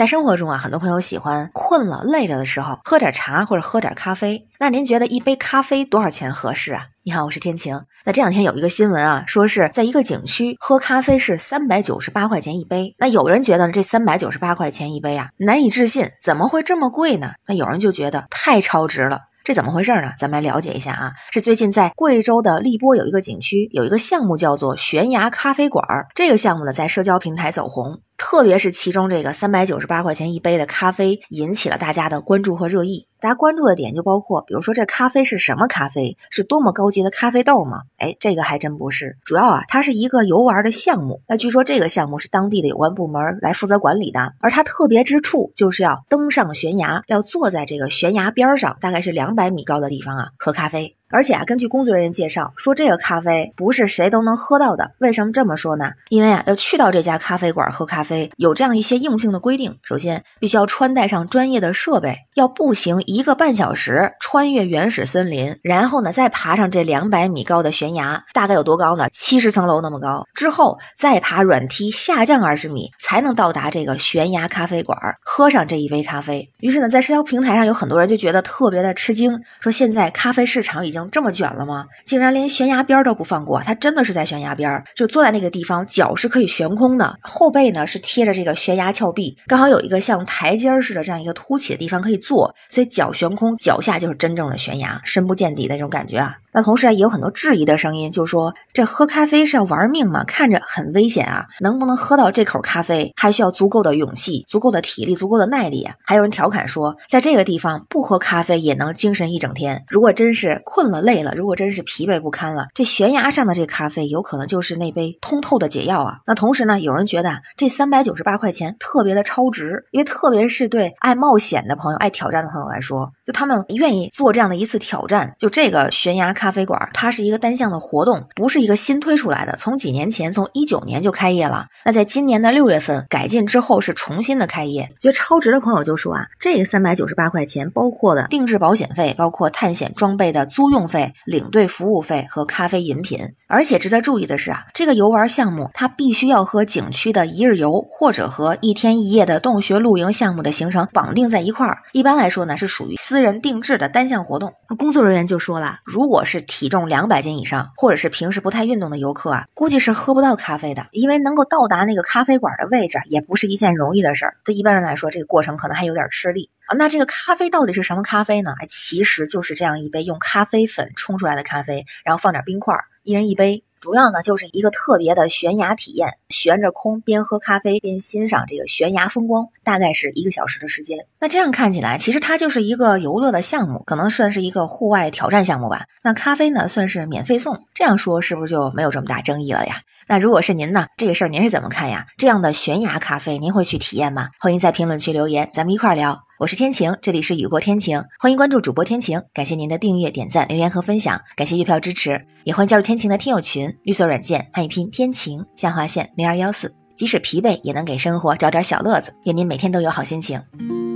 在生活中啊，很多朋友喜欢困了、累了的时候喝点茶或者喝点咖啡。那您觉得一杯咖啡多少钱合适啊？你好，我是天晴。那这两天有一个新闻啊，说是在一个景区喝咖啡是三百九十八块钱一杯。那有人觉得这三百九十八块钱一杯啊难以置信，怎么会这么贵呢？那有人就觉得太超值了。这怎么回事呢？咱们来了解一下啊。是最近在贵州的荔波有一个景区，有一个项目叫做悬崖咖啡馆。这个项目呢，在社交平台走红。特别是其中这个三百九十八块钱一杯的咖啡，引起了大家的关注和热议。大家关注的点就包括，比如说这咖啡是什么咖啡，是多么高级的咖啡豆吗？哎，这个还真不是。主要啊，它是一个游玩的项目。那据说这个项目是当地的有关部门来负责管理的，而它特别之处就是要登上悬崖，要坐在这个悬崖边上，大概是两百米高的地方啊，喝咖啡。而且啊，根据工作人员介绍说，这个咖啡不是谁都能喝到的。为什么这么说呢？因为啊，要去到这家咖啡馆喝咖啡，有这样一些硬性的规定。首先，必须要穿戴上专业的设备，要步行一个半小时，穿越原始森林，然后呢，再爬上这两百米高的悬崖，大概有多高呢？七十层楼那么高。之后再爬软梯下降二十米，才能到达这个悬崖咖啡馆，喝上这一杯咖啡。于是呢，在社交平台上有很多人就觉得特别的吃惊，说现在咖啡市场已经。这么卷了吗？竟然连悬崖边都不放过！他真的是在悬崖边，就坐在那个地方，脚是可以悬空的，后背呢是贴着这个悬崖峭壁，刚好有一个像台阶似的这样一个凸起的地方可以坐，所以脚悬空，脚下就是真正的悬崖，深不见底的那种感觉啊。那同时啊，也有很多质疑的声音，就说这喝咖啡是要玩命吗？看着很危险啊！能不能喝到这口咖啡，还需要足够的勇气、足够的体力、足够的耐力啊！还有人调侃说，在这个地方不喝咖啡也能精神一整天。如果真是困了、累了，如果真是疲惫不堪了，这悬崖上的这咖啡有可能就是那杯通透的解药啊！那同时呢，有人觉得啊这三百九十八块钱特别的超值，因为特别是对爱冒险的朋友、爱挑战的朋友来说，就他们愿意做这样的一次挑战。就这个悬崖。咖啡馆，它是一个单向的活动，不是一个新推出来的。从几年前，从一九年就开业了。那在今年的六月份改进之后，是重新的开业。觉得超值的朋友就说啊，这个三百九十八块钱包括的定制保险费，包括探险装备的租用费、领队服务费和咖啡饮品。而且值得注意的是啊，这个游玩项目它必须要和景区的一日游或者和一天一夜的洞穴露营项目的行程绑定在一块儿。一般来说呢，是属于私人定制的单项活动。那工作人员就说了，如果是体重两百斤以上，或者是平时不太运动的游客啊，估计是喝不到咖啡的，因为能够到达那个咖啡馆的位置，也不是一件容易的事儿。对一般人来说，这个过程可能还有点吃力那这个咖啡到底是什么咖啡呢？其实就是这样一杯用咖啡粉冲出来的咖啡，然后放点冰块，一人一杯。主要呢就是一个特别的悬崖体验，悬着空，边喝咖啡边欣赏这个悬崖风光，大概是一个小时的时间。那这样看起来，其实它就是一个游乐的项目，可能算是一个户外挑战项目吧。那咖啡呢，算是免费送，这样说是不是就没有这么大争议了呀？那如果是您呢，这个事儿您是怎么看呀？这样的悬崖咖啡，您会去体验吗？欢迎在评论区留言，咱们一块儿聊。我是天晴，这里是雨过天晴，欢迎关注主播天晴，感谢您的订阅、点赞、留言和分享，感谢月票支持，也欢迎加入天晴的听友群，绿色软件汉语拼天晴下划线零二幺四，即使疲惫也能给生活找点小乐子，愿您每天都有好心情，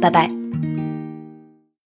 拜拜。